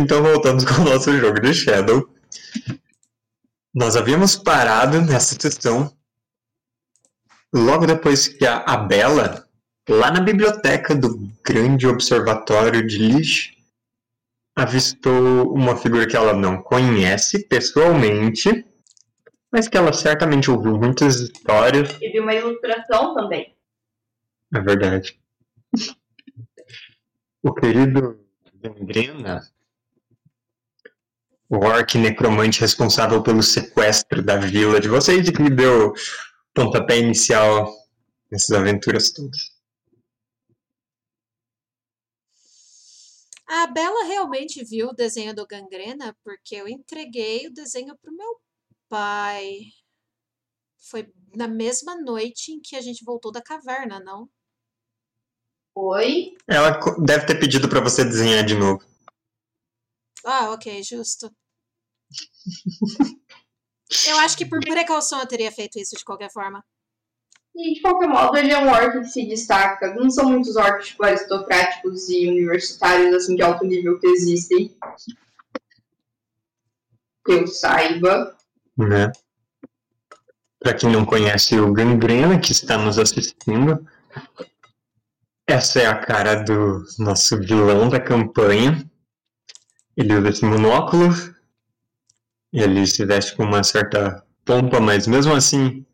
Então voltamos com o nosso jogo de Shadow. Nós havíamos parado nessa sessão logo depois que a, a Bela, lá na biblioteca do grande observatório de Lich, avistou uma figura que ela não conhece pessoalmente, mas que ela certamente ouviu muitas histórias. E viu uma ilustração também. É verdade. O querido Gangrena, o orc necromante responsável pelo sequestro da vila de vocês e que me deu pontapé inicial nessas aventuras todas. A Bela realmente viu o desenho do Gangrena porque eu entreguei o desenho pro meu pai. Foi na mesma noite em que a gente voltou da caverna, não? Oi? Ela deve ter pedido pra você desenhar de novo. Ah, ok, justo. Eu acho que por precaução eu teria feito isso de qualquer forma. E de qualquer modo, ele é um orc que se destaca. Não são muitos orcs tipo, aristocráticos e universitários assim de alto nível que existem. Que eu saiba. né? Para quem não conhece o Gangrena, que está nos assistindo, essa é a cara do nosso vilão da campanha. Ele usa esse monóculo, ele se veste com uma certa pompa, mas mesmo assim,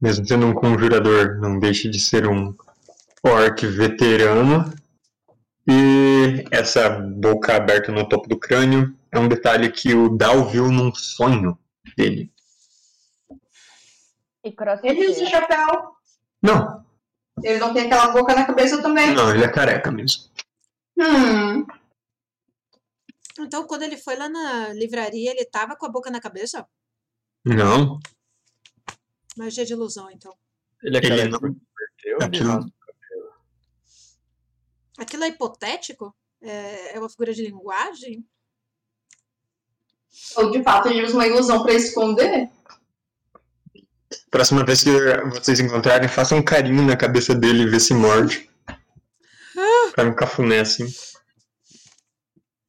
mesmo sendo um conjurador, não deixa de ser um orc veterano. E essa boca aberta no topo do crânio é um detalhe que o Dal viu num sonho dele. E Ele usa chapéu. Não, Ele não tem aquela boca na cabeça também. não, ele é careca mesmo. Hum. Então, quando ele foi lá na livraria, ele tava com a boca na cabeça? Não, Magia de ilusão, então. Ele é Ele não- perdeu, Aquilo- raspa. Aquilo é hipotético? É, é uma figura de linguagem? Ou de fato ele usa uma ilusão pra esconder. próxima vez que vocês encontrarem, façam um carinho na cabeça dele e vê se morde. Faz um cafuné assim.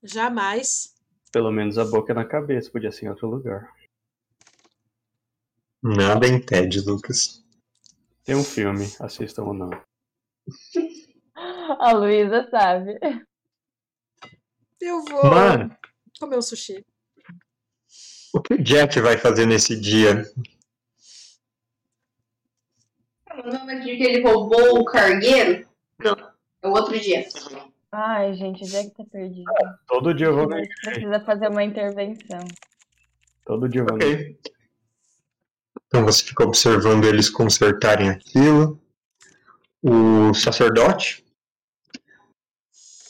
Jamais. Pelo menos a boca é na cabeça, podia ser em outro lugar. Nada impede, Lucas. Tem um filme, assistam ou não. A Luísa sabe. Eu vou Mano, comer um sushi. o que o Jack vai fazer nesse dia? Não é dia que ele roubou o cargueiro? Não. É o outro dia. Ai, gente, o Jack tá perdido. Todo dia eu vou gente precisa fazer uma intervenção. Todo dia eu vou na Ok. Então você fica observando eles consertarem aquilo. O sacerdote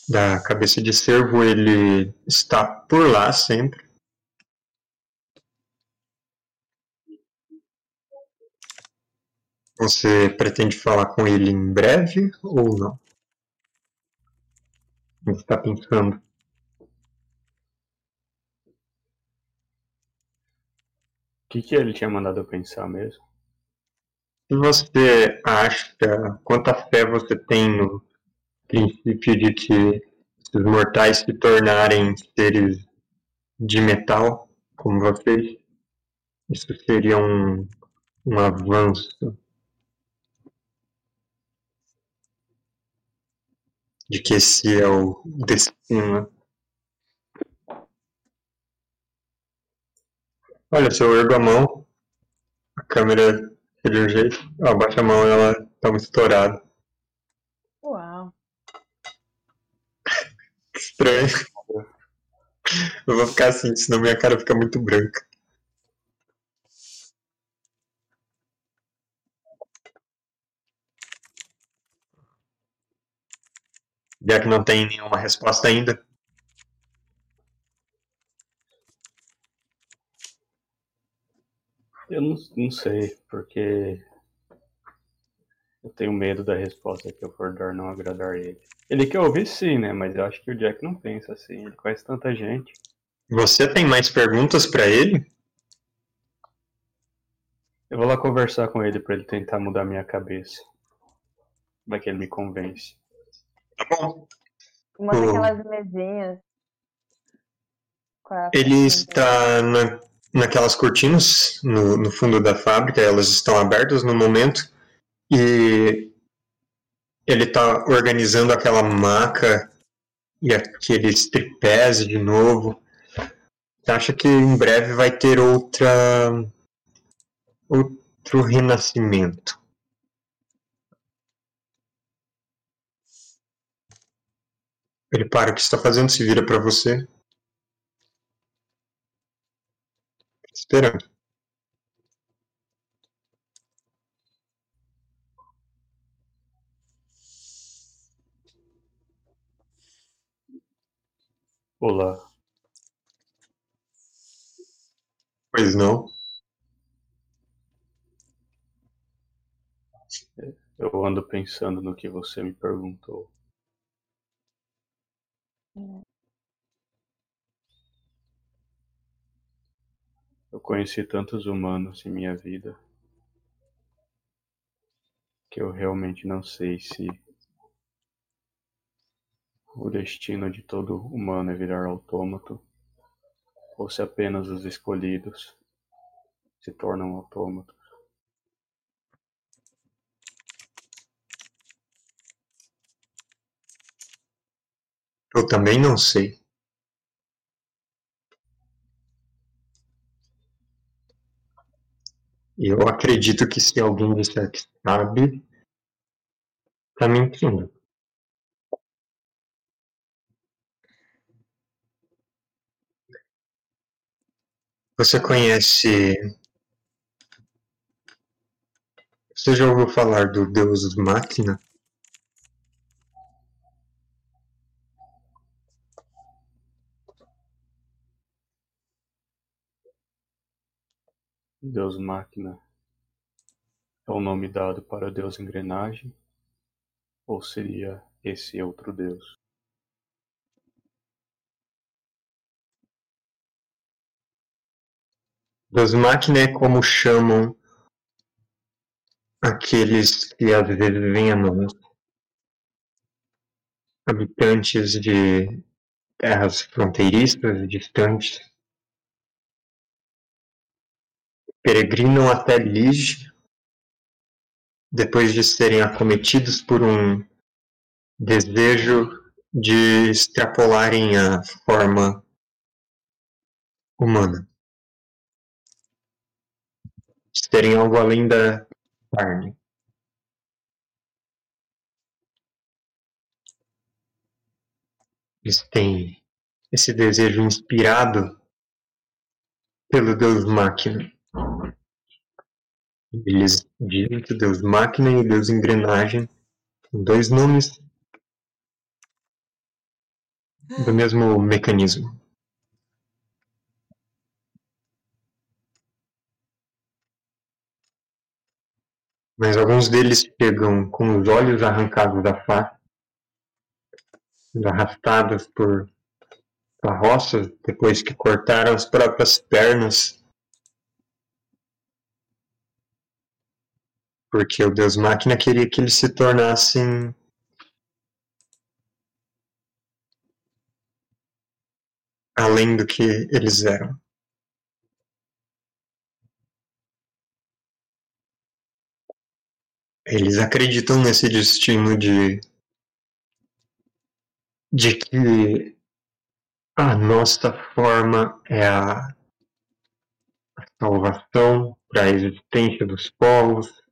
da cabeça de cervo, ele está por lá sempre. Você pretende falar com ele em breve ou não? Que está pensando? O que, que ele tinha mandado eu pensar mesmo? Se você acha, quanta fé você tem no princípio de que os mortais se tornarem seres de metal, como vocês, isso seria um, um avanço de que esse é o destino. Olha, se eu ergo a mão, a câmera fica de um jeito, eu abaixo a mão e ela tá muito estourada. Uau. Estranho. Eu vou ficar assim, senão minha cara fica muito branca. Já que não tem nenhuma resposta ainda, Eu não, não sei, porque eu tenho medo da resposta que eu for dar não agradar ele. Ele quer ouvir sim, né? Mas eu acho que o Jack não pensa assim. Ele conhece tanta gente. você tem mais perguntas pra ele? Eu vou lá conversar com ele pra ele tentar mudar minha cabeça. Vai que ele me convence. Tá bom. Uma Hum. daquelas mesinhas Ele está na, naquelas cortinas no, no fundo da fábrica, elas estão abertas no momento e ele está organizando aquela maca e aqueles tripés de novo. Acha que em breve vai ter outra outro renascimento? Ele para o que está fazendo, se vira para você. Esperando. Olá. Pois não. Eu ando pensando no que você me perguntou. Eu conheci tantos humanos em minha vida que eu realmente não sei se o destino de todo humano é virar autômato ou se apenas os escolhidos se tornam autômatos. Eu também não sei. Eu acredito que se alguém disser que sabe, tá mentindo. Você conhece. Você já ouviu falar do Deus Máquina? Deus Máquina é o nome dado para Deus Engrenagem? Ou seria esse outro Deus? Deus Máquina é como chamam aqueles que às vezes venham habitantes de terras fronteiriças distantes peregrinam até Lige depois de serem acometidos por um desejo de extrapolarem a forma humana. De serem algo além da carne. Eles têm esse desejo inspirado pelo Deus Máquina. Eles dizem que Deus Máquina e Deus Engrenagem são dois nomes do mesmo mecanismo. Mas alguns deles chegam com os olhos arrancados da face, arrastados por carroças depois que cortaram as próprias pernas porque o Deus Máquina queria que eles se tornassem além do que eles eram. Eles acreditam nesse destino de de que a nossa forma é a salvação para a existência dos povos,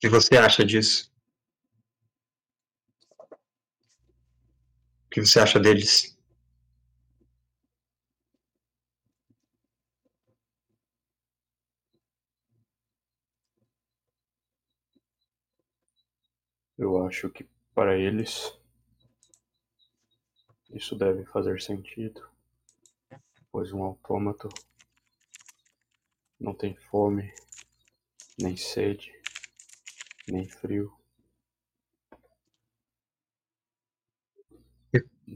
que você acha disso? O que você acha deles? Eu acho que para eles isso deve fazer sentido, pois um autômato não tem fome, nem sede, nem frio.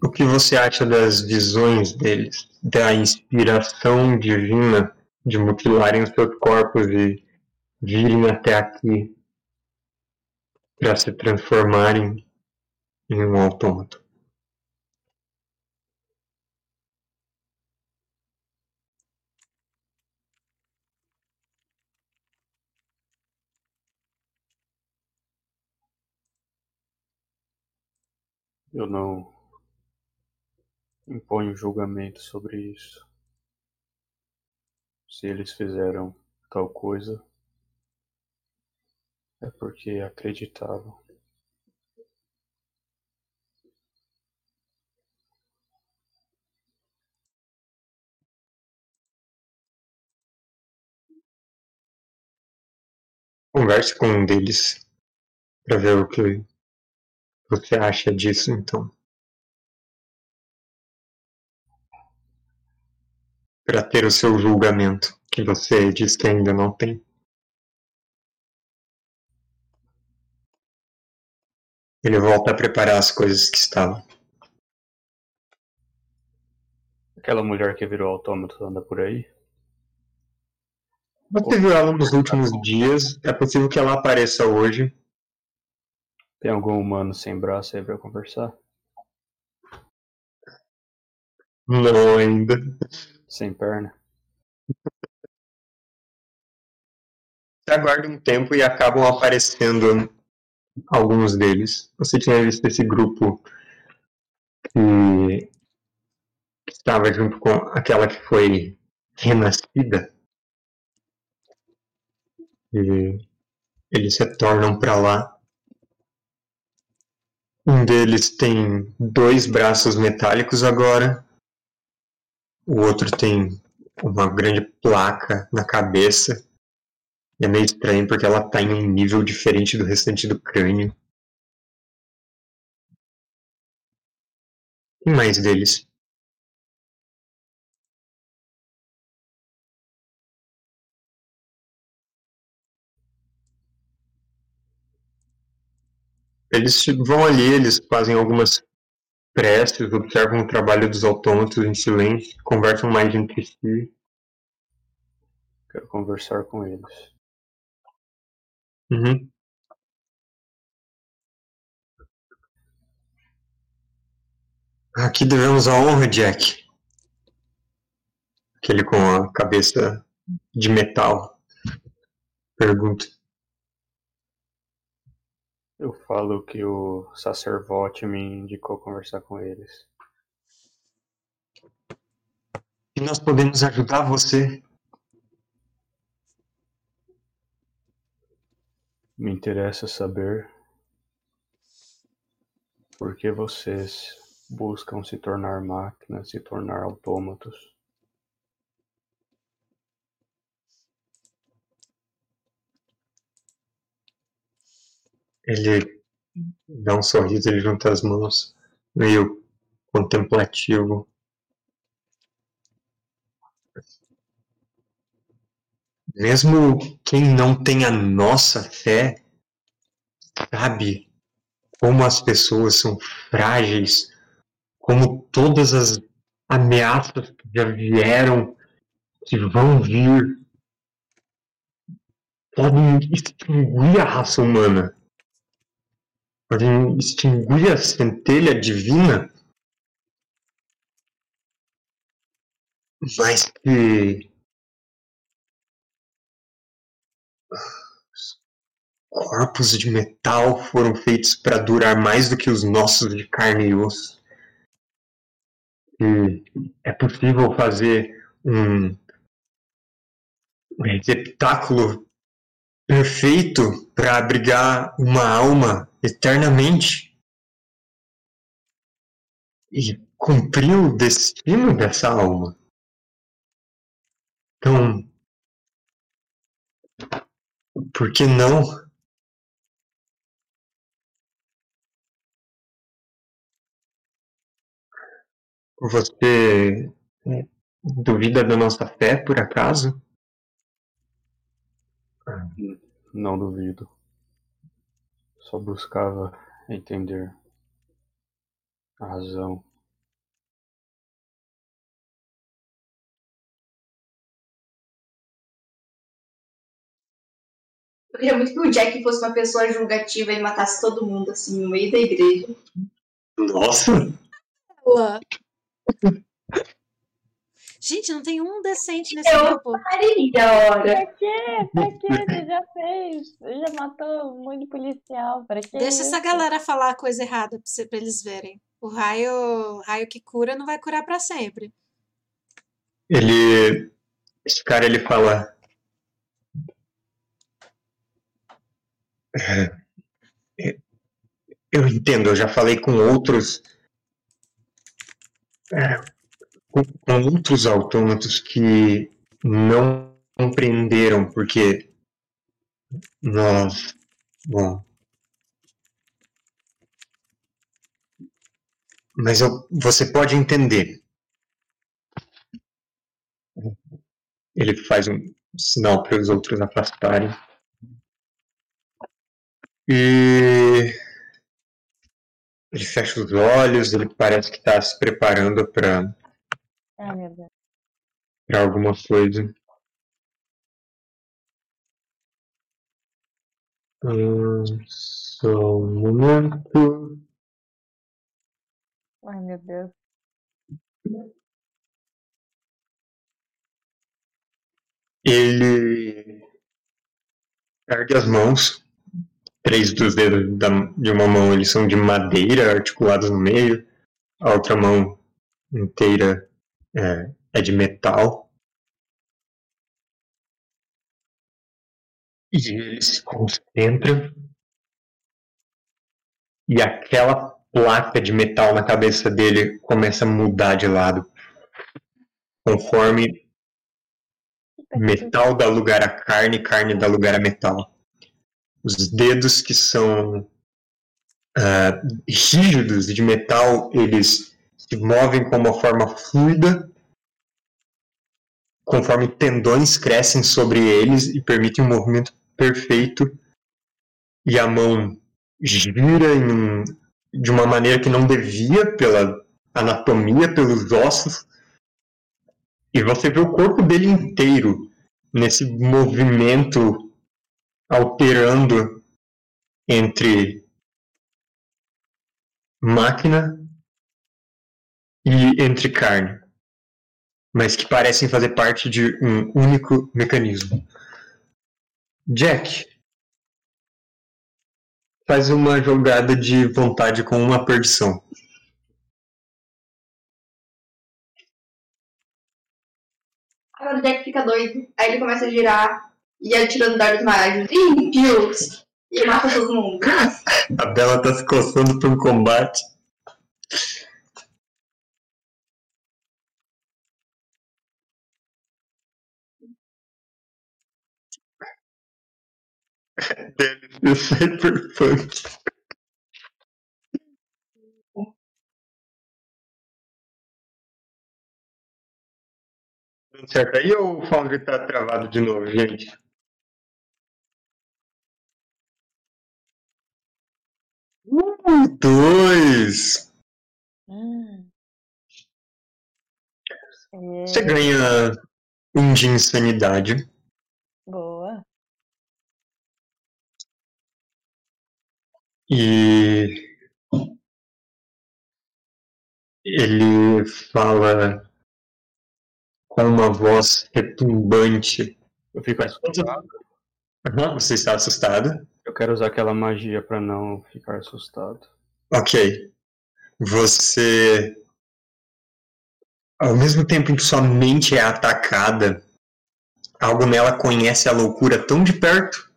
O que você acha das visões deles, da inspiração divina de mutilarem os seus corpos e virem até aqui para se transformarem em um autômato. Eu não imponho julgamento sobre isso. Se eles fizeram tal coisa, é porque acreditavam. Converse com um deles para ver o que você acha disso, então. Para ter o seu julgamento, que você diz que ainda não tem. Ele volta a preparar as coisas que estavam. Aquela mulher que virou autômato anda por aí? Você viu ela nos últimos dias, é possível que ela apareça hoje. Tem algum humano sem braço aí pra conversar? Não ainda. Sem perna? Você aguarda um tempo e acabam aparecendo alguns deles. Você tinha visto esse grupo que estava junto com aquela que foi renascida. E eles retornam para lá. Um deles tem dois braços metálicos agora. O outro tem uma grande placa na cabeça. É meio estranho porque ela tá em um nível diferente do restante do crânio. E mais deles. Eles vão ali, eles fazem algumas preces, observam o trabalho dos autômatos em silêncio, conversam mais entre si. Quero conversar com eles. Uhum. Aqui devemos a honra, Jack. Aquele com a cabeça de metal. Pergunta. Eu falo que o sacerdote me indicou conversar com eles. E nós podemos ajudar você. Me interessa saber por que vocês buscam se tornar máquinas, se tornar autômatos. Ele dá um sorriso, ele junta as mãos, meio contemplativo. Mesmo quem não tem a nossa fé sabe como as pessoas são frágeis, como todas as ameaças que já vieram, que vão vir, podem extinguir a raça humana podem extinguir a centelha divina, mas que corpos de metal foram feitos para durar mais do que os nossos de carne e osso. E é possível fazer um receptáculo perfeito para abrigar uma alma eternamente e cumprir o destino dessa alma. Então, por que não? Você é, duvida da nossa fé, por acaso? Não duvido. Só buscava entender a razão. Eu queria muito que o Jack fosse uma pessoa julgativa e matasse todo mundo, assim, no meio da igreja. Nossa! Ela. Gente, não tem um decente nesse Eu- grupo. Faria, hora. Pra quê? Pra quê? Você já fez? Você já matou um monte de policial. Pra quê? Deixa essa galera falar a coisa errada pra, você- pra eles verem. O raio, raio que cura não vai curar pra sempre. Ele. Esse cara ele fala. "É, Eu entendo, eu já falei com outros. Com, com outros autômatos que não compreenderam, porque nós. Bom. Mas eu, você pode entender. Ele faz um sinal para os outros afastarem. E ele fecha os olhos, ele parece que está se preparando para Ai, meu Deus. alguma coisa. Hum, só um momento. Ai, meu Deus. Ele ergue as mãos. Três dos dedos da- de uma mão eles são de madeira, articulados no meio. A outra mão inteira é, é de metal. E ele se concentra. E aquela placa de metal na cabeça dele começa a mudar de lado. Conforme Metal dá lugar a carne, carne dá lugar a metal. Os dedos que são ah, rígidos de metal, eles se movem com uma forma fluida, conforme tendões crescem sobre eles e permitem um movimento perfeito. E a mão gira em de uma maneira que não devia pela anatomia, pelos ossos. E você vê o corpo dele inteiro nesse movimento alterando entre máquina e entre carne, mas que parecem fazer parte de um único mecanismo. Jack, faz uma jogada de vontade com uma perdição. Agora o Jack fica doido. Aí ele começa a girar e atirando dardos mágicos. Ih, Deus! E mata todo mundo. A Bela tá se coçando para um combate. Deve ser cyberpunk. Tudo certo aí ou o Foundry tá travado de novo, gente? Uh, dois! Hum. É, Você ganha um de insanidade. Boa. E ele fala com uma voz retumbante. Eu fico assustado. Aham, você está assustado? Eu quero usar aquela magia pra não ficar assustado. Ok. Você. Ao mesmo tempo em que sua mente é atacada, algo nela conhece a loucura tão de perto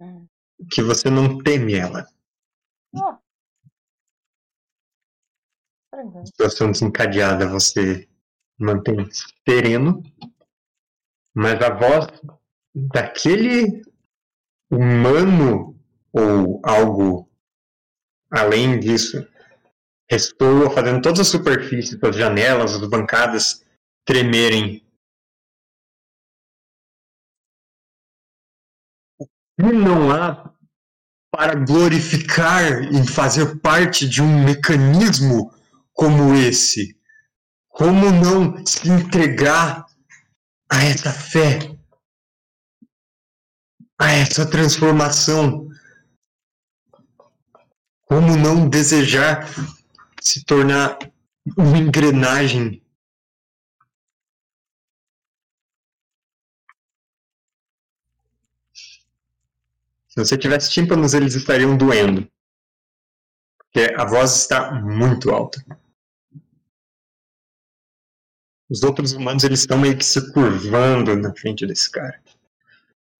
Hum. que você não teme ela. Tranquilo. situação desencadeada você mantém sereno, mas a voz daquele humano ou algo além disso ressoa fazendo todas as superfícies, as janelas, as bancadas tremerem. E não há para glorificar e fazer parte de um mecanismo como esse? Como não se entregar a essa fé? a essa transformação. Como não desejar se tornar uma engrenagem Se você tivesse tímpanos, eles estariam doendo. Porque a voz está muito alta. Os outros humanos eles estão meio que se curvando na frente desse cara.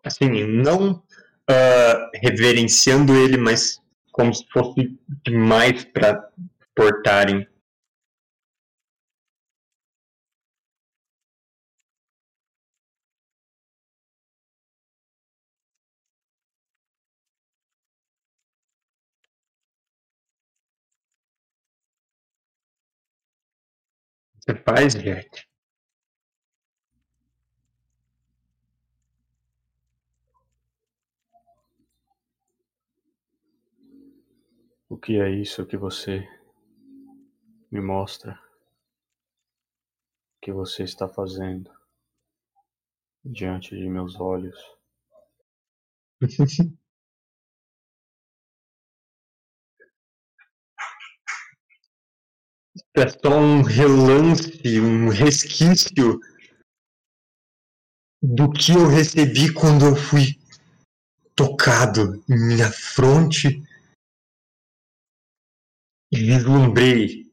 Assim, não uh, reverenciando ele, mas como se fosse demais para portarem. Você faz, Jack? O que é isso que você me mostra? O que você está fazendo diante de meus olhos? É só um relance, um resquício do que eu recebi quando eu fui tocado em minha fronte e vislumbrei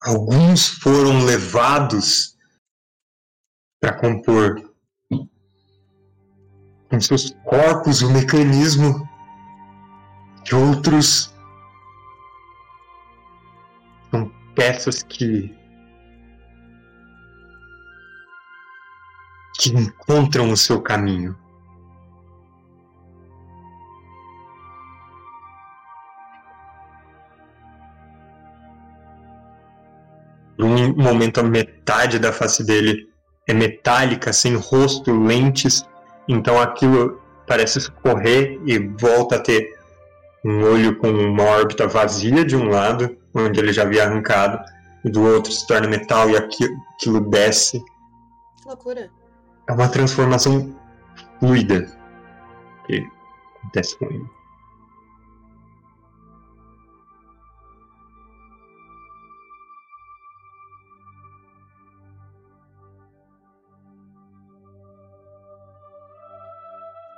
alguns foram levados para compor com seus corpos o mecanismo que outros são peças que que encontram o seu caminho. Por um momento, a metade da face dele é metálica, sem rosto, lentes, então aquilo parece escorrer e volta a ter um olho com uma órbita vazia de um lado, onde ele já havia arrancado, e do outro se torna metal e aquilo desce. Que loucura. É uma transformação fluida que acontece com ele.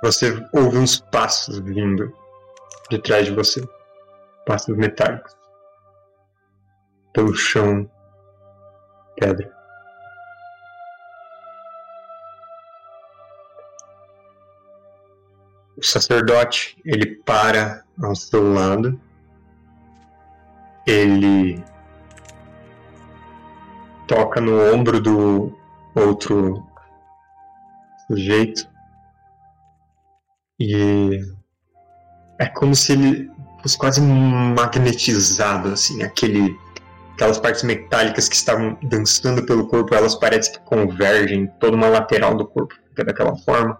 Você ouve uns passos vindo de trás de você. Passos metálicos. Pelo chão. Pedra. O sacerdote, ele para ao seu lado. Ele toca no ombro do outro sujeito e é como se ele fosse quase magnetizado, assim, aquele, aquelas partes metálicas que estavam dançando pelo corpo, elas parecem que convergem, toda uma lateral do corpo fica daquela forma.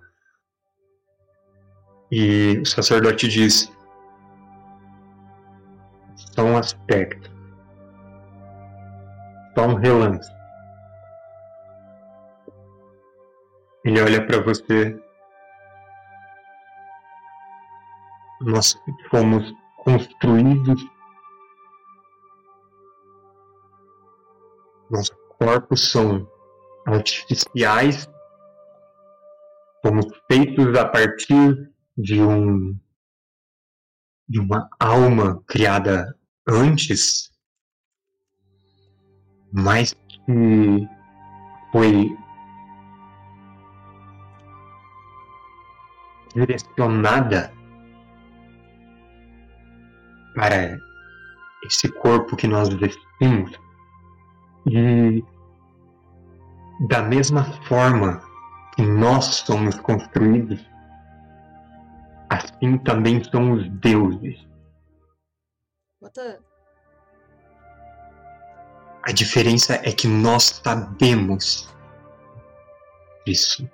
E o sacerdote diz: só um aspecto, só um relance. Ele olha para você nós fomos construídos, nossos corpos são artificiais, fomos feitos a partir de um de uma alma criada antes, mas que foi direcionada para esse corpo que nós vestimos. E da mesma forma que nós somos construídos, assim também são os deuses. A diferença é que nós sabemos isso.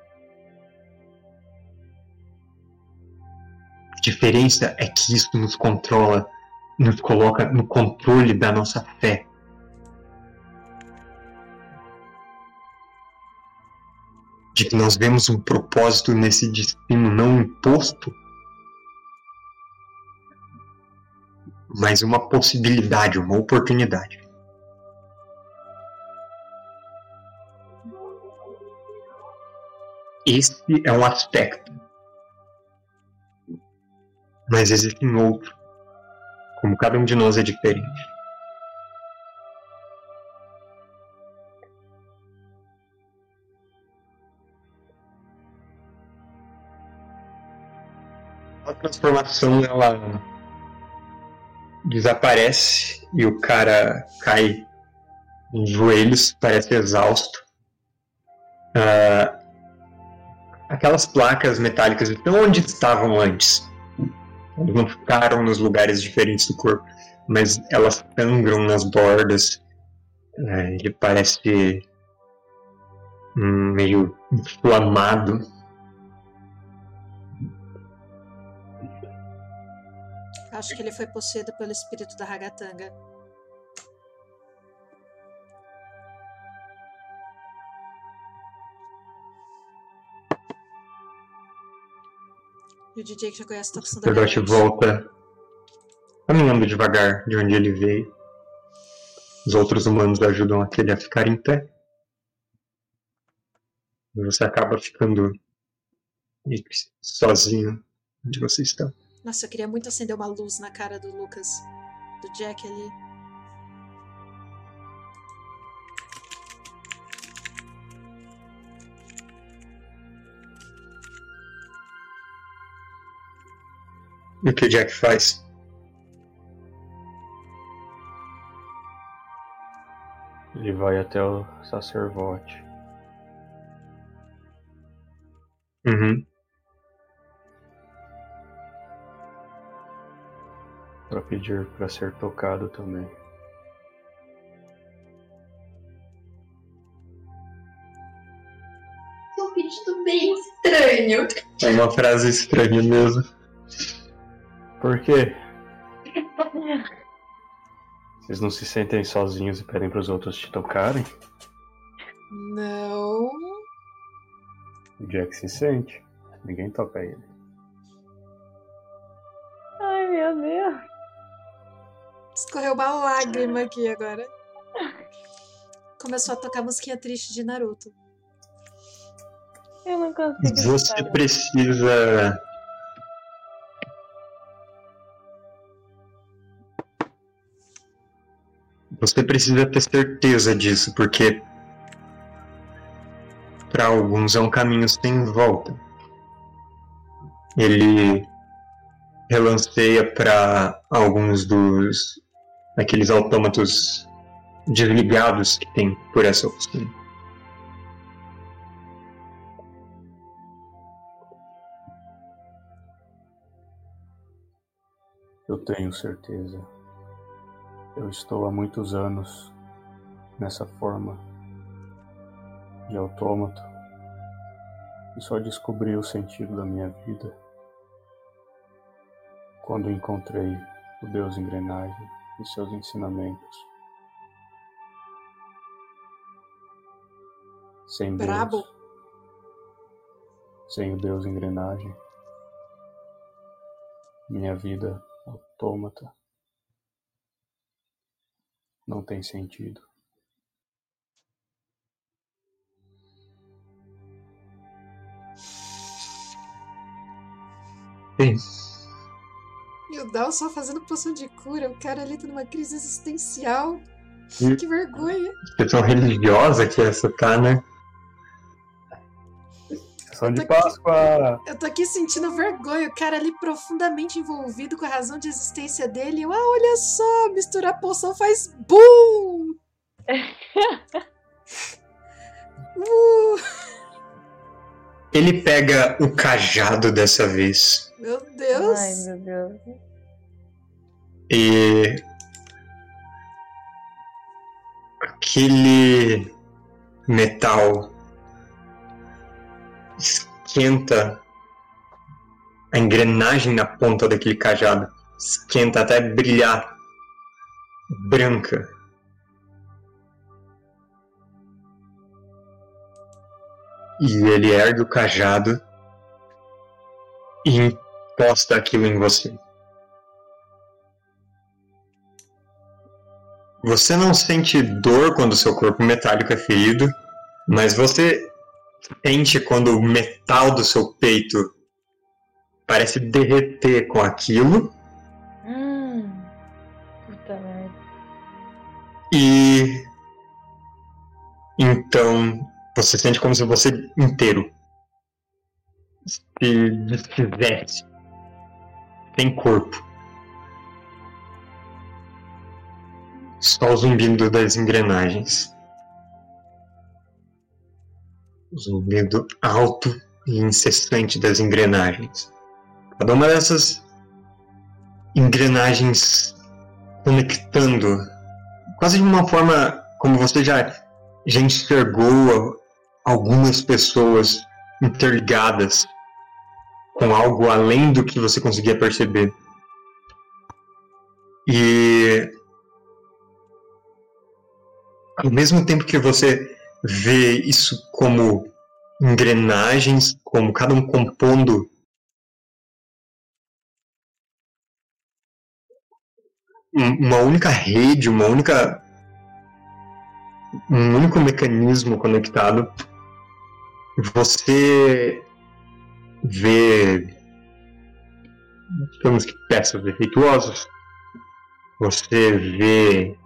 A diferença é que isso nos controla nos coloca no controle da nossa fé. que nós vemos um propósito nesse destino não imposto, mas uma possibilidade, uma oportunidade. Esse é um aspecto. Mas existem outros. Como cada um de nós é diferente. A transformação ela desaparece e o cara cai em joelhos, parece exausto. Ah, aquelas placas metálicas estão onde estavam antes. Elas não ficaram nos lugares diferentes do corpo, mas elas sangram nas bordas. É, ele parece hum, meio inflamado. Acho que ele foi possuído pelo espírito da Ragatanga. E o DJ que já conhece tá a O situação da sacerdote garante. volta caminhando devagar de onde ele veio. Os outros humanos ajudam aquele a ficar em pé. E você acaba ficando sozinho onde você está. Nossa, eu queria muito acender uma luz na cara do Lucas, do Jack ali. E o que o Jack faz? Ele vai até o sacerdote. Uhum. Pra pedir pra ser tocado também. É um pedido bem estranho. É uma frase estranha mesmo. Por quê? Vocês não se sentem sozinhos e pedem pros outros te tocarem? Não. O Jack se sente. Ninguém toca ele. Ai, meu Deus. Escorreu uma lágrima aqui agora. Começou a tocar musiquinha triste de Naruto. Eu não consigo. Você precisa. Você precisa ter certeza disso, porque para alguns é um caminho sem volta. Ele relanceia para alguns dos aqueles autômatos desligados que tem por essa oficina. Eu tenho certeza. Eu estou há muitos anos nessa forma de autômato e só descobri o sentido da minha vida quando encontrei o Deus Engrenagem e seus ensinamentos. Sem Deus, Brabo. sem o Deus Engrenagem, minha vida autômata não tem sentido. Sim. E o Dal só fazendo poção de cura. O cara ali tá numa crise existencial. Hum. Que vergonha. questão religiosa que essa tá, né? Sessão de Tá aqui. Páscoa! Eu tô aqui sentindo vergonha. O cara ali profundamente envolvido com a razão de existência dele. Eu, ah, olha só, misturar poção faz BUM! uh, Ele pega o cajado dessa vez meu Deus. Ai, meu Deus. e aquele metal esquenta a engrenagem na ponta daquele cajado. Esquenta até brilhar. Branca. E ele ergue o cajado e encosta aquilo em você. Você não sente dor quando seu corpo metálico é ferido, mas você sente quando o metal do seu peito parece derreter com aquilo. Hum. Puta merda. E então você sente como se você inteiro se desfizesse sem corpo. Só o zumbido das engrenagens. Zumbido alto e incessante das engrenagens. Cada uma dessas engrenagens conectando, quase de uma forma como você já, já enxergou algumas pessoas interligadas com algo além do que você conseguia perceber. E ao mesmo tempo que você vê isso como engrenagens, como cada um compondo. Uma única rede, uma única um único mecanismo conectado, você vê digamos que peças defeituosas, você vê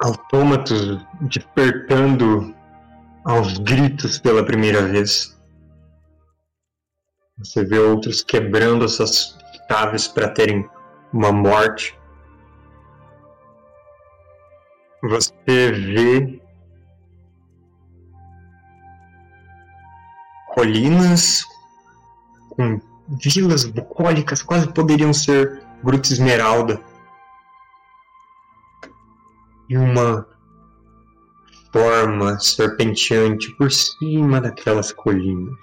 autômatos despertando aos gritos pela primeira vez. Você vê outros quebrando essas chaves para terem uma morte. Você vê colinas com vilas bucólicas, quase poderiam ser Gruta Esmeralda e uma forma serpenteante por cima daquelas colinas.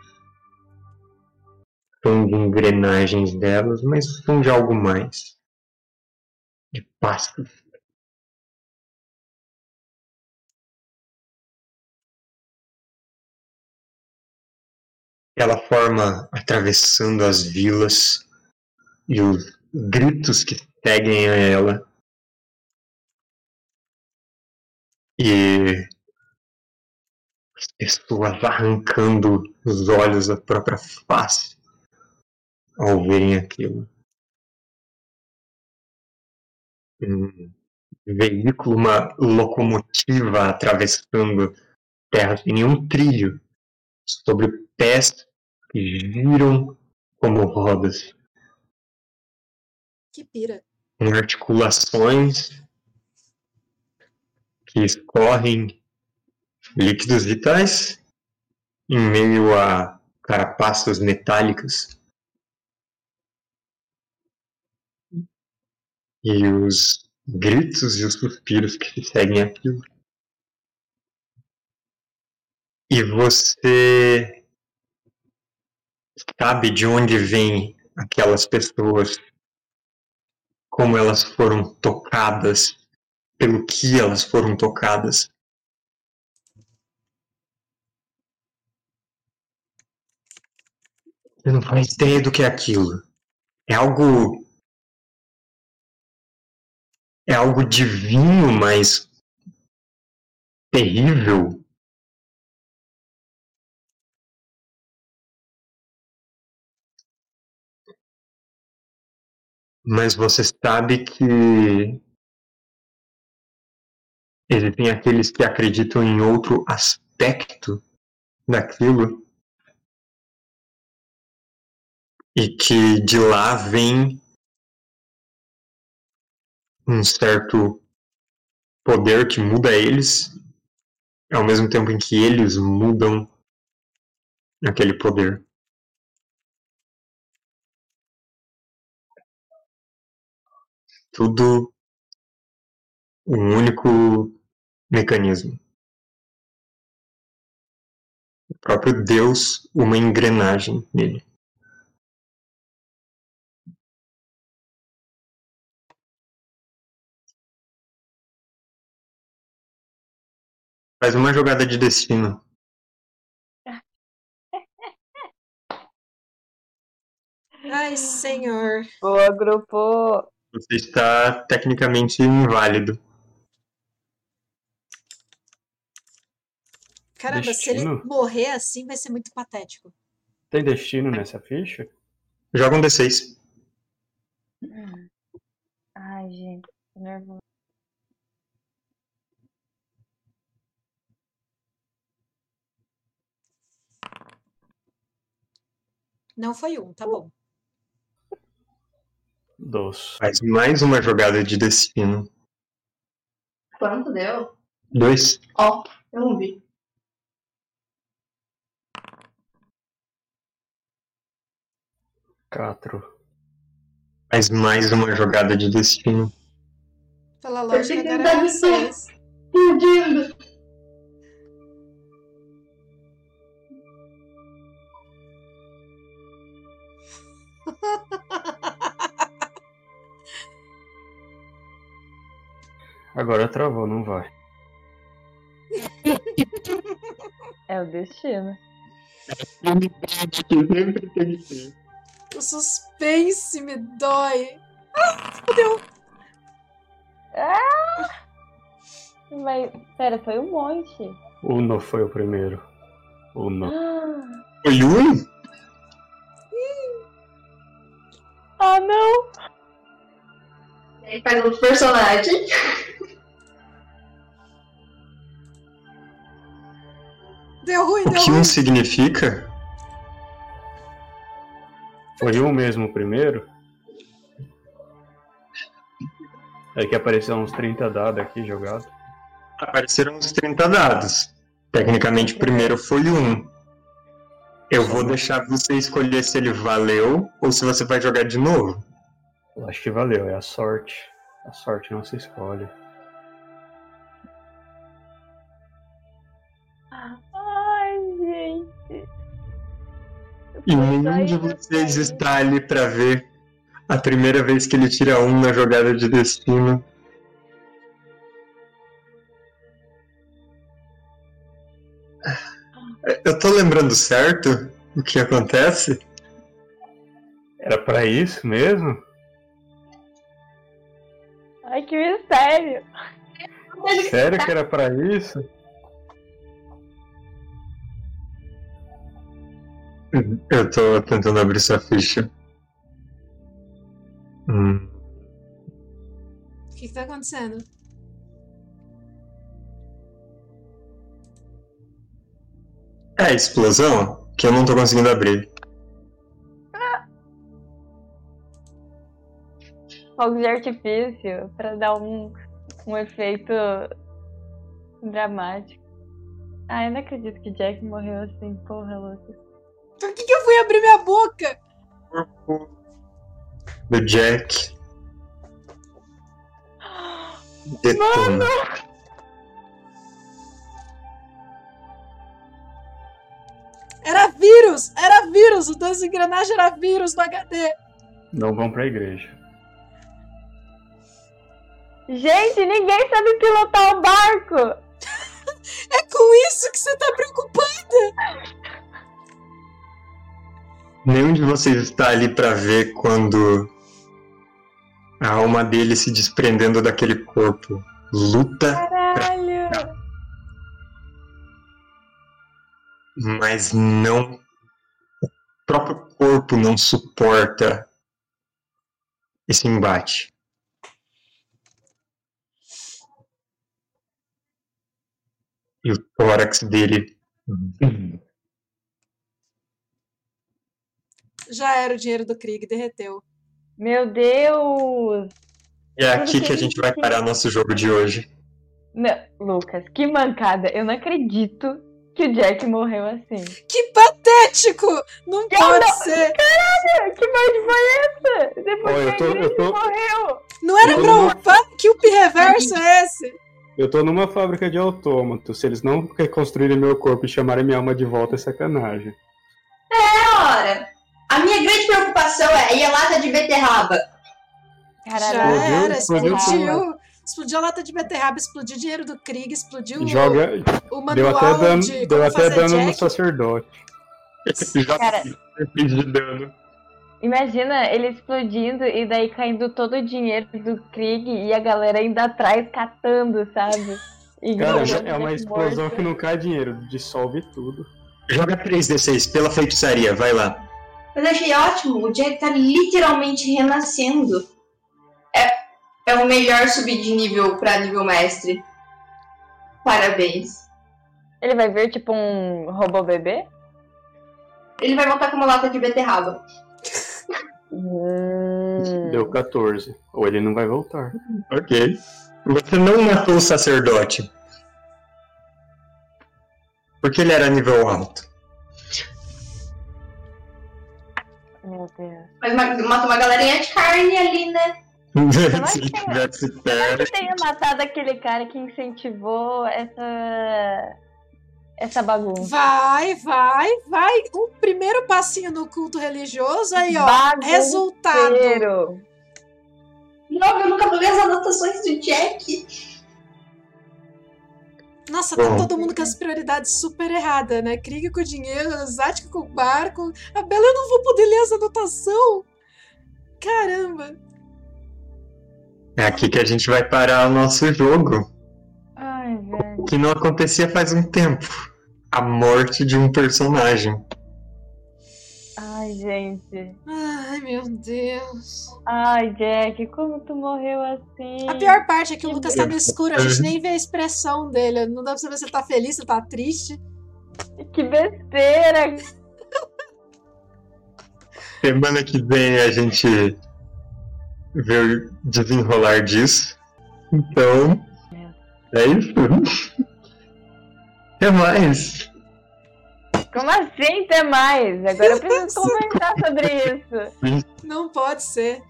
São de engrenagens delas, mas são de algo mais. De pastos. Ela forma atravessando as vilas e os gritos que seguem a ela e as pessoas arrancando os olhos da própria face ao verem aquilo. Um veículo, uma locomotiva atravessando terra sem nenhum trilho, sobre pés que giram como rodas. Que pira. Com articulações que escorrem líquidos vitais em meio a carapaças metálicas. E os gritos e os suspiros que se seguem aquilo. E você sabe de onde vêm aquelas pessoas, como elas foram tocadas pelo que elas foram tocadas. Você não faz ideia do que é aquilo. É algo. É algo divino, mas. terrível. Mas você sabe que Existem aqueles que acreditam em outro aspecto daquilo e que de lá vem um certo poder que muda eles, ao mesmo tempo em que eles mudam aquele poder. Tudo um único mecanismo. O próprio Deus, uma engrenagem nele. Faz uma jogada de destino. Ai, senhor. Boa, grupo. Você está tecnicamente inválido. Caramba, se ele Destino? morrer assim, vai ser muito patético. Tem destino nessa ficha? Joga um D6. Ai, gente, tô nervoso. Não foi um, tá bom. Dos. Faz mais uma jogada de destino. Quanto deu? Dois. Ó, eu não vi. Quatro. Faz mais uma jogada de destino. Pela lógica, que agora é vocês. Explodindo. Agora travou, não vai. É o destino. O suspense me dói. Mas, pera, foi um monte. Uno foi o primeiro. Uno. Ah, Foi um? Ah, não! Aí faz outro personagem. Deu ruim, O deu que ruim. um significa? Foi um mesmo primeiro? É que apareceu uns 30 dados aqui jogados. Apareceram uns 30 dados. Tecnicamente, primeiro foi um. Eu vou deixar você escolher se ele valeu ou se você vai jogar de novo. Eu acho que valeu, é a sorte. A sorte não se escolhe. E nenhum de vocês está ali pra ver a primeira vez que ele tira um na jogada de destino. Eu tô lembrando certo o que acontece? Era pra isso mesmo? Ai, que mistério. Sério que era pra isso? Eu tô tentando abrir sua ficha. Hum. O que, que tá acontecendo? É a explosão que eu não tô conseguindo abrir. Fogos de artifício pra dar um, um efeito dramático. Ai, eu não acredito que Jack morreu assim, porra, Lucas. Por que, que eu fui abrir minha boca? Do Jack. Detona. Era vírus! Era vírus! O das engrenagens era vírus no HD! Não vão pra igreja. Gente, ninguém sabe pilotar o barco! É com isso que você tá preocupada? Nenhum de vocês está ali pra ver quando a alma dele se desprendendo daquele corpo. Luta, Caralho! mas não. O próprio corpo não suporta esse embate. E o tórax dele. Já era o dinheiro do Krieg, derreteu. Meu Deus! É aqui que a gente vai parar nosso jogo de hoje. Não, Lucas, que mancada! Eu não acredito que o Jack morreu assim. Que patético! Não pode não- ser! Caralho, que morte foi essa? Depois que tô- igreja tô- morreu! Não era pra upar? Que up reverso é esse? Eu tô numa fábrica de autômatos. Se eles não reconstruírem meu corpo e chamarem minha alma de volta, é sacanagem. Ora, a minha grande preocupação é, e a lata de beterraba? Já Caralho, Explodiu, era, explodiu explodiu. explodiu a lata de beterraba, explodiu o dinheiro do Krieg, explodiu o- Joga. o, Deu manual até dano, de deu até dano no sacerdote. Já Cara- fiz de dano. Imagina ele explodindo e daí caindo todo o dinheiro do Krieg e a galera indo atrás catando, sabe? E Cara, é uma explosão morto. que não cai dinheiro, dissolve tudo. Joga 3d6 pela feitiçaria, vai lá. Mas eu achei ótimo, o Jack tá literalmente renascendo. É, é o melhor subir de nível pra nível mestre. Parabéns. Ele vai ver tipo um robô bebê? Ele vai voltar com uma lata de beterraba. Hum. Deu 14. Ou ele não vai voltar. Ok. Você não matou o sacerdote. Porque ele era nível alto. Mas ma- matou uma galerinha de carne ali, né? Eu perto. tenha matado aquele cara que incentivou essa. essa bagunça. Vai, vai, vai. Um primeiro passinho no culto religioso, aí, ó. Bagunceiro. Resultado. Não, eu nunca vou ler as anotações do Jack. Nossa, tá todo mundo com as prioridades super erradas, né? Krieg com o dinheiro, Zatka com o barco. A Bela, eu não vou poder ler as anotações. Caramba. É aqui que a gente vai parar o nosso jogo. Ai, velho. Que não acontecia faz um tempo. A morte de um personagem. Ai, gente. Ai, meu Deus. Ai, Jack, como tu morreu assim? A pior parte é que o Lucas tá no escuro, a gente nem vê a expressão dele. Não dá pra saber se ele tá feliz, se ele tá triste. Que besteira! Semana que vem a gente vê o desenrolar disso. Então, é isso. Até mais. Como assim ter mais? Agora eu preciso conversar sobre isso. Não pode ser.